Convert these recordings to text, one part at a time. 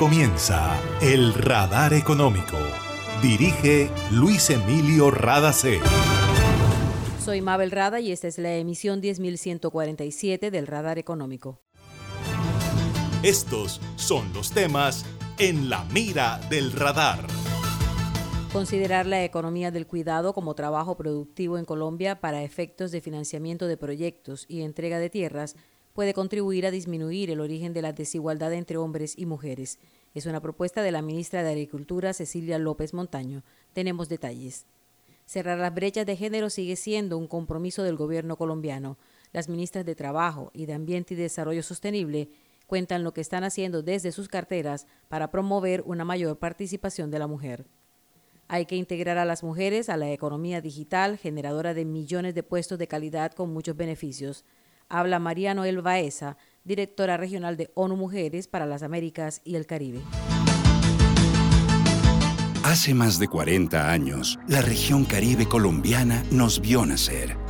comienza El Radar Económico. Dirige Luis Emilio Radacé. Soy Mabel Rada y esta es la emisión 10147 del Radar Económico. Estos son los temas en la mira del radar. Considerar la economía del cuidado como trabajo productivo en Colombia para efectos de financiamiento de proyectos y entrega de tierras puede contribuir a disminuir el origen de la desigualdad entre hombres y mujeres. Es una propuesta de la ministra de Agricultura, Cecilia López Montaño. Tenemos detalles. Cerrar las brechas de género sigue siendo un compromiso del gobierno colombiano. Las ministras de Trabajo y de Ambiente y Desarrollo Sostenible cuentan lo que están haciendo desde sus carteras para promover una mayor participación de la mujer. Hay que integrar a las mujeres a la economía digital, generadora de millones de puestos de calidad con muchos beneficios habla María Noel Baeza, directora regional de ONU Mujeres para las Américas y el Caribe. Hace más de 40 años, la región caribe colombiana nos vio nacer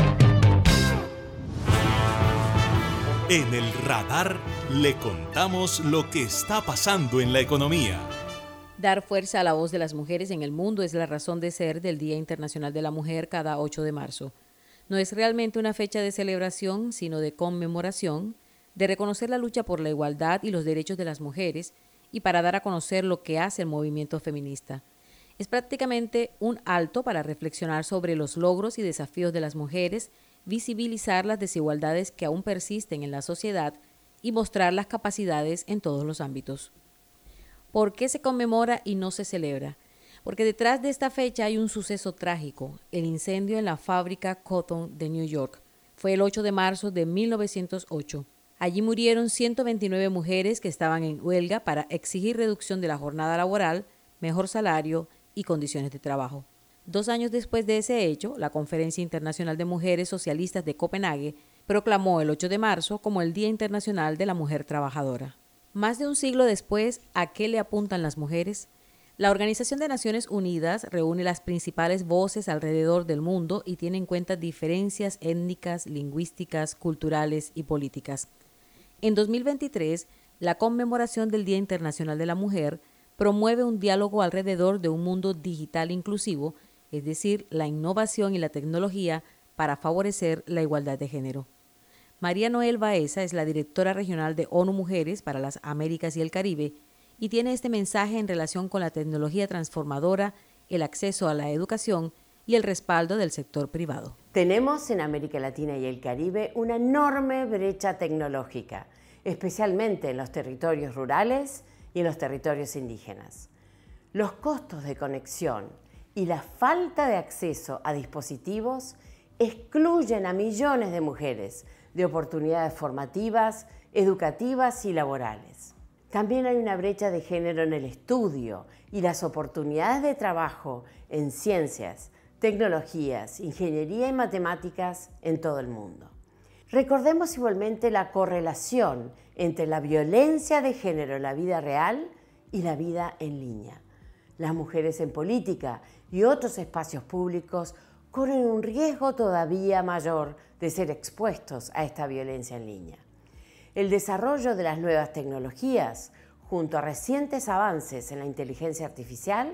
En el radar le contamos lo que está pasando en la economía. Dar fuerza a la voz de las mujeres en el mundo es la razón de ser del Día Internacional de la Mujer cada 8 de marzo. No es realmente una fecha de celebración, sino de conmemoración, de reconocer la lucha por la igualdad y los derechos de las mujeres y para dar a conocer lo que hace el movimiento feminista. Es prácticamente un alto para reflexionar sobre los logros y desafíos de las mujeres visibilizar las desigualdades que aún persisten en la sociedad y mostrar las capacidades en todos los ámbitos. ¿Por qué se conmemora y no se celebra? Porque detrás de esta fecha hay un suceso trágico, el incendio en la fábrica Cotton de New York. Fue el 8 de marzo de 1908. Allí murieron 129 mujeres que estaban en huelga para exigir reducción de la jornada laboral, mejor salario y condiciones de trabajo. Dos años después de ese hecho, la Conferencia Internacional de Mujeres Socialistas de Copenhague proclamó el 8 de marzo como el Día Internacional de la Mujer Trabajadora. Más de un siglo después, ¿a qué le apuntan las mujeres? La Organización de Naciones Unidas reúne las principales voces alrededor del mundo y tiene en cuenta diferencias étnicas, lingüísticas, culturales y políticas. En 2023, la conmemoración del Día Internacional de la Mujer promueve un diálogo alrededor de un mundo digital inclusivo es decir, la innovación y la tecnología para favorecer la igualdad de género. María Noel Baeza es la directora regional de ONU Mujeres para las Américas y el Caribe y tiene este mensaje en relación con la tecnología transformadora, el acceso a la educación y el respaldo del sector privado. Tenemos en América Latina y el Caribe una enorme brecha tecnológica, especialmente en los territorios rurales y en los territorios indígenas. Los costos de conexión y la falta de acceso a dispositivos excluyen a millones de mujeres de oportunidades formativas, educativas y laborales. También hay una brecha de género en el estudio y las oportunidades de trabajo en ciencias, tecnologías, ingeniería y matemáticas en todo el mundo. Recordemos igualmente la correlación entre la violencia de género en la vida real y la vida en línea. Las mujeres en política y otros espacios públicos corren un riesgo todavía mayor de ser expuestos a esta violencia en línea. El desarrollo de las nuevas tecnologías, junto a recientes avances en la inteligencia artificial,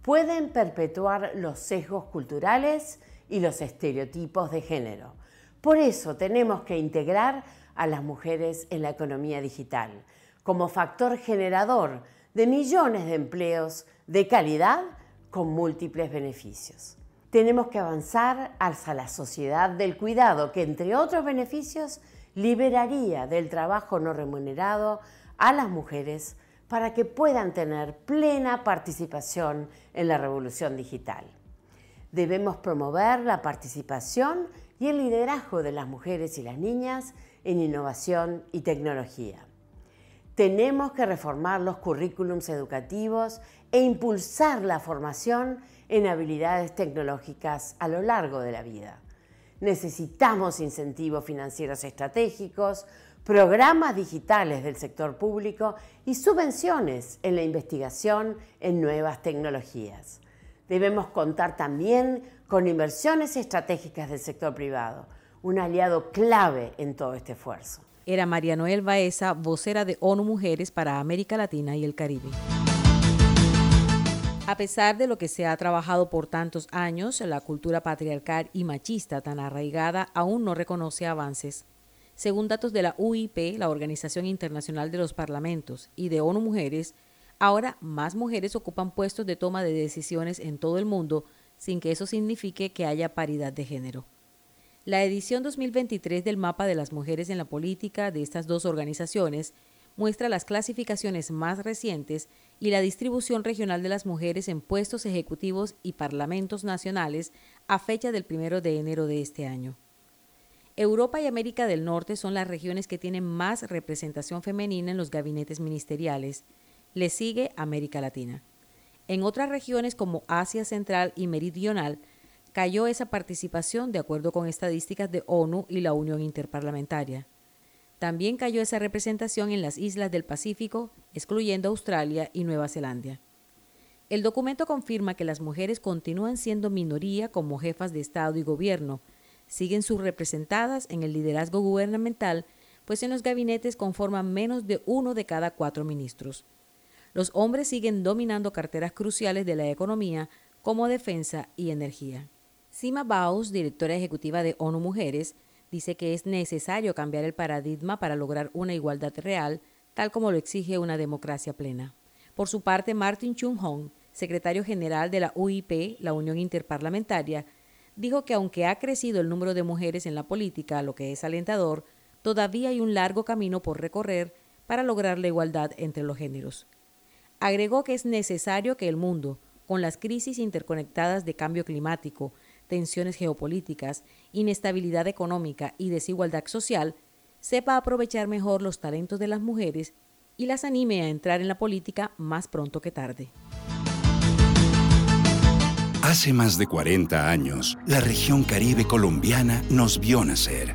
pueden perpetuar los sesgos culturales y los estereotipos de género. Por eso tenemos que integrar a las mujeres en la economía digital como factor generador de millones de empleos de calidad con múltiples beneficios. Tenemos que avanzar hacia la sociedad del cuidado, que entre otros beneficios liberaría del trabajo no remunerado a las mujeres para que puedan tener plena participación en la revolución digital. Debemos promover la participación y el liderazgo de las mujeres y las niñas en innovación y tecnología. Tenemos que reformar los currículums educativos e impulsar la formación en habilidades tecnológicas a lo largo de la vida. Necesitamos incentivos financieros estratégicos, programas digitales del sector público y subvenciones en la investigación en nuevas tecnologías. Debemos contar también con inversiones estratégicas del sector privado, un aliado clave en todo este esfuerzo. Era María Noel Baeza, vocera de ONU Mujeres para América Latina y el Caribe. A pesar de lo que se ha trabajado por tantos años, la cultura patriarcal y machista tan arraigada aún no reconoce avances. Según datos de la UIP, la Organización Internacional de los Parlamentos, y de ONU Mujeres, ahora más mujeres ocupan puestos de toma de decisiones en todo el mundo sin que eso signifique que haya paridad de género. La edición 2023 del Mapa de las Mujeres en la Política de estas dos organizaciones muestra las clasificaciones más recientes y la distribución regional de las mujeres en puestos ejecutivos y parlamentos nacionales a fecha del 1 de enero de este año. Europa y América del Norte son las regiones que tienen más representación femenina en los gabinetes ministeriales. Le sigue América Latina. En otras regiones como Asia Central y Meridional, cayó esa participación de acuerdo con estadísticas de ONU y la Unión Interparlamentaria. También cayó esa representación en las islas del Pacífico, excluyendo Australia y Nueva Zelanda. El documento confirma que las mujeres continúan siendo minoría como jefas de Estado y gobierno, siguen subrepresentadas en el liderazgo gubernamental, pues en los gabinetes conforman menos de uno de cada cuatro ministros. Los hombres siguen dominando carteras cruciales de la economía como defensa y energía. Sima Baus, directora ejecutiva de ONU Mujeres, dice que es necesario cambiar el paradigma para lograr una igualdad real, tal como lo exige una democracia plena. Por su parte, Martin Chung Hong, secretario general de la UIP, la Unión Interparlamentaria, dijo que aunque ha crecido el número de mujeres en la política, lo que es alentador, todavía hay un largo camino por recorrer para lograr la igualdad entre los géneros. Agregó que es necesario que el mundo, con las crisis interconectadas de cambio climático, tensiones geopolíticas, inestabilidad económica y desigualdad social, sepa aprovechar mejor los talentos de las mujeres y las anime a entrar en la política más pronto que tarde. Hace más de 40 años, la región caribe colombiana nos vio nacer.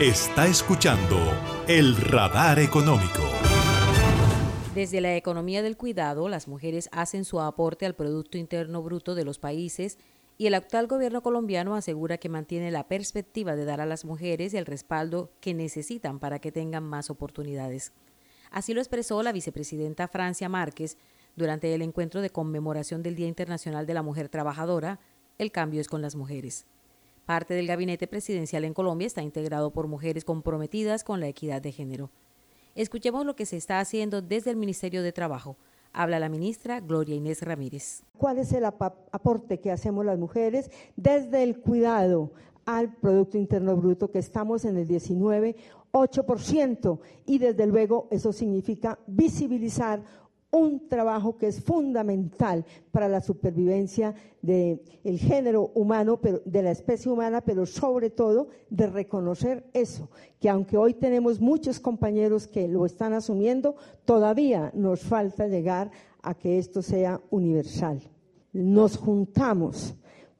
Está escuchando el radar económico. Desde la economía del cuidado, las mujeres hacen su aporte al Producto Interno Bruto de los países y el actual gobierno colombiano asegura que mantiene la perspectiva de dar a las mujeres el respaldo que necesitan para que tengan más oportunidades. Así lo expresó la vicepresidenta Francia Márquez durante el encuentro de conmemoración del Día Internacional de la Mujer Trabajadora, El cambio es con las mujeres. Parte del gabinete presidencial en Colombia está integrado por mujeres comprometidas con la equidad de género. Escuchemos lo que se está haciendo desde el Ministerio de Trabajo. Habla la ministra Gloria Inés Ramírez. ¿Cuál es el aporte que hacemos las mujeres desde el cuidado al Producto Interno Bruto, que estamos en el 19,8%? Y desde luego eso significa visibilizar un trabajo que es fundamental para la supervivencia del género humano, pero, de la especie humana, pero sobre todo de reconocer eso, que aunque hoy tenemos muchos compañeros que lo están asumiendo, todavía nos falta llegar a que esto sea universal. Nos juntamos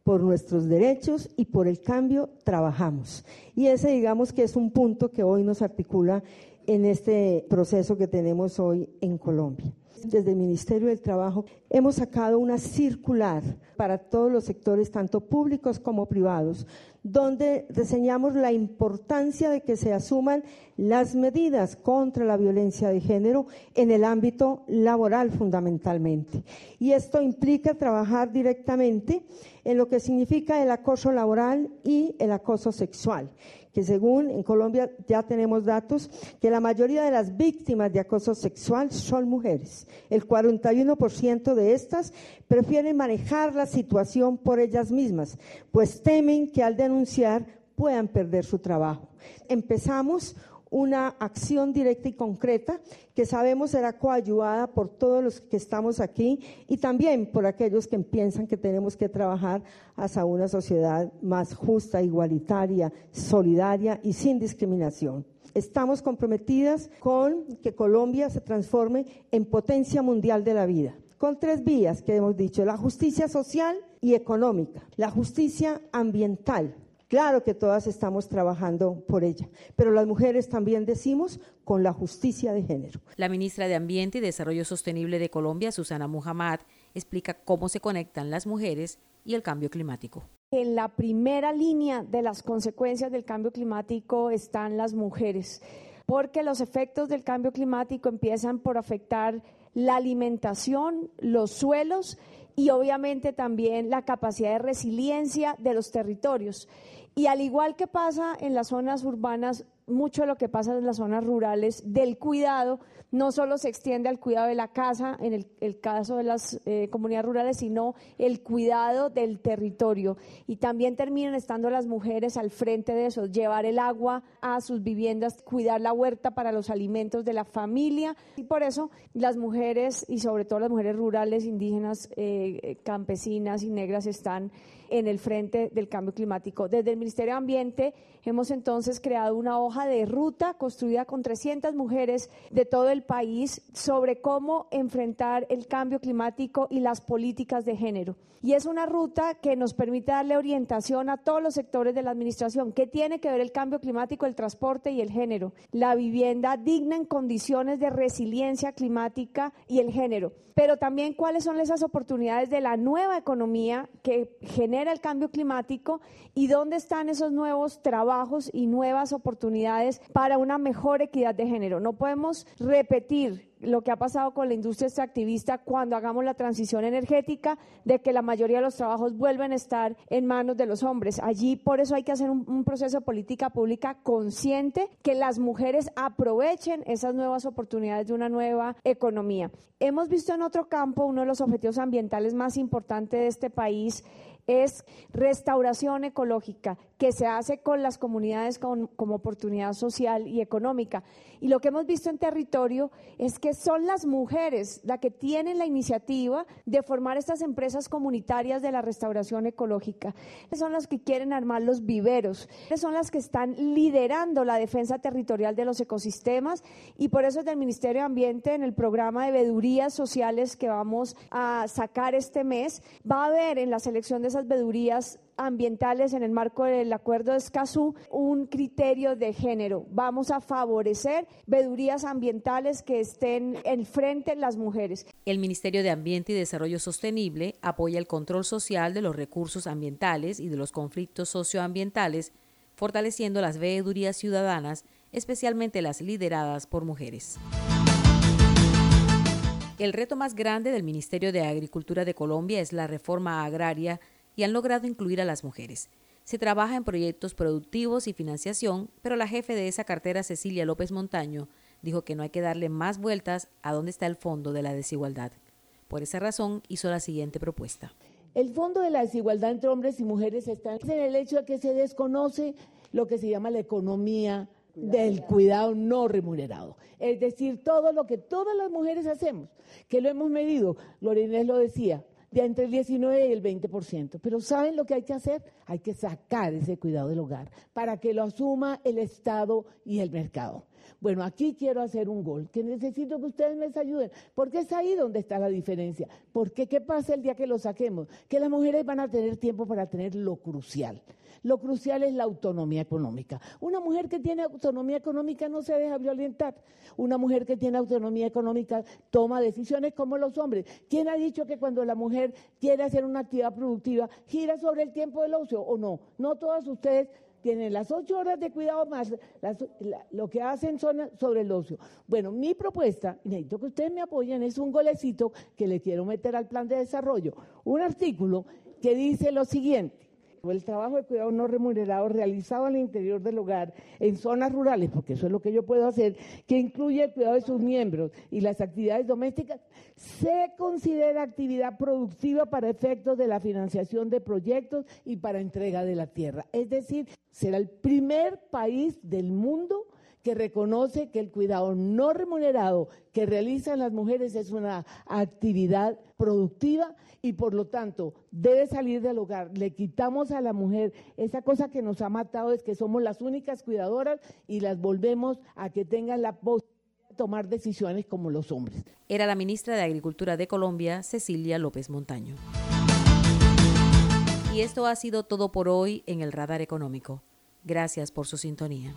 por nuestros derechos y por el cambio trabajamos. Y ese digamos que es un punto que hoy nos articula en este proceso que tenemos hoy en Colombia desde el Ministerio del Trabajo hemos sacado una circular para todos los sectores, tanto públicos como privados, donde reseñamos la importancia de que se asuman las medidas contra la violencia de género en el ámbito laboral fundamentalmente. Y esto implica trabajar directamente en lo que significa el acoso laboral y el acoso sexual que según en Colombia ya tenemos datos, que la mayoría de las víctimas de acoso sexual son mujeres. El 41% de estas prefieren manejar la situación por ellas mismas, pues temen que al denunciar puedan perder su trabajo. Empezamos una acción directa y concreta que sabemos será coayudada por todos los que estamos aquí y también por aquellos que piensan que tenemos que trabajar hacia una sociedad más justa, igualitaria, solidaria y sin discriminación. Estamos comprometidas con que Colombia se transforme en potencia mundial de la vida, con tres vías que hemos dicho, la justicia social y económica, la justicia ambiental Claro que todas estamos trabajando por ella, pero las mujeres también decimos con la justicia de género. La ministra de Ambiente y Desarrollo Sostenible de Colombia, Susana Muhammad, explica cómo se conectan las mujeres y el cambio climático. En la primera línea de las consecuencias del cambio climático están las mujeres, porque los efectos del cambio climático empiezan por afectar la alimentación, los suelos y obviamente también la capacidad de resiliencia de los territorios. Y al igual que pasa en las zonas urbanas, mucho de lo que pasa en las zonas rurales del cuidado no solo se extiende al cuidado de la casa, en el, caso de las eh, comunidades rurales, sino el cuidado del territorio. Y también terminan estando las mujeres al frente de eso, llevar el agua a sus viviendas, cuidar la huerta para los alimentos de la familia. Y por eso las mujeres, y sobre todo las mujeres rurales, indígenas, eh, campesinas y negras, están en el frente del cambio climático. Desde el Ministerio de Ambiente hemos entonces creado una hoja de ruta construida con 300 mujeres de todo el país sobre cómo enfrentar el cambio climático y las políticas de género. Y es una ruta que nos permite darle orientación a todos los sectores de la administración. ¿Qué tiene que ver el cambio climático, el transporte y el género? La vivienda digna en condiciones de resiliencia climática y el género. Pero también cuáles son esas oportunidades de la nueva economía que genera el cambio climático y dónde están esos nuevos trabajos y nuevas oportunidades para una mejor equidad de género. No podemos repetir lo que ha pasado con la industria extractivista cuando hagamos la transición energética, de que la mayoría de los trabajos vuelven a estar en manos de los hombres. Allí por eso hay que hacer un, un proceso de política pública consciente, que las mujeres aprovechen esas nuevas oportunidades de una nueva economía. Hemos visto en otro campo uno de los objetivos ambientales más importantes de este país es restauración ecológica que se hace con las comunidades como oportunidad social y económica. Y lo que hemos visto en territorio es que son las mujeres las que tienen la iniciativa de formar estas empresas comunitarias de la restauración ecológica. Son las que quieren armar los viveros, son las que están liderando la defensa territorial de los ecosistemas y por eso desde el Ministerio de Ambiente en el programa de vedurías sociales que vamos a sacar este mes va a haber en la selección de esas vedurías ambientales en el marco del acuerdo de Escazú un criterio de género. Vamos a favorecer vedurías ambientales que estén en frente las mujeres. El Ministerio de Ambiente y Desarrollo Sostenible apoya el control social de los recursos ambientales y de los conflictos socioambientales, fortaleciendo las veedurías ciudadanas, especialmente las lideradas por mujeres. El reto más grande del Ministerio de Agricultura de Colombia es la reforma agraria y han logrado incluir a las mujeres. Se trabaja en proyectos productivos y financiación, pero la jefe de esa cartera, Cecilia López Montaño, dijo que no hay que darle más vueltas a dónde está el fondo de la desigualdad. Por esa razón hizo la siguiente propuesta. El fondo de la desigualdad entre hombres y mujeres está en el hecho de que se desconoce lo que se llama la economía del cuidado no remunerado. Es decir, todo lo que todas las mujeres hacemos, que lo hemos medido, Lorinés lo decía, de entre el 19 y el 20%. Pero ¿saben lo que hay que hacer? Hay que sacar ese cuidado del hogar para que lo asuma el Estado y el mercado. Bueno, aquí quiero hacer un gol, que necesito que ustedes me ayuden, porque es ahí donde está la diferencia. Porque ¿qué pasa el día que lo saquemos? Que las mujeres van a tener tiempo para tener lo crucial. Lo crucial es la autonomía económica. Una mujer que tiene autonomía económica no se deja violentar. Una mujer que tiene autonomía económica toma decisiones como los hombres. ¿Quién ha dicho que cuando la mujer quiere hacer una actividad productiva gira sobre el tiempo del ocio o no? No todas ustedes tienen las ocho horas de cuidado más lo que hacen son sobre el ocio. Bueno, mi propuesta, y necesito que ustedes me apoyen, es un golecito que le quiero meter al plan de desarrollo. Un artículo que dice lo siguiente el trabajo de cuidado no remunerado realizado al interior del hogar en zonas rurales, porque eso es lo que yo puedo hacer, que incluye el cuidado de sus miembros y las actividades domésticas, se considera actividad productiva para efectos de la financiación de proyectos y para entrega de la tierra. Es decir, será el primer país del mundo que reconoce que el cuidado no remunerado que realizan las mujeres es una actividad productiva y por lo tanto debe salir del hogar. Le quitamos a la mujer esa cosa que nos ha matado, es que somos las únicas cuidadoras y las volvemos a que tengan la posibilidad de tomar decisiones como los hombres. Era la ministra de Agricultura de Colombia, Cecilia López Montaño. Y esto ha sido todo por hoy en el Radar Económico. Gracias por su sintonía.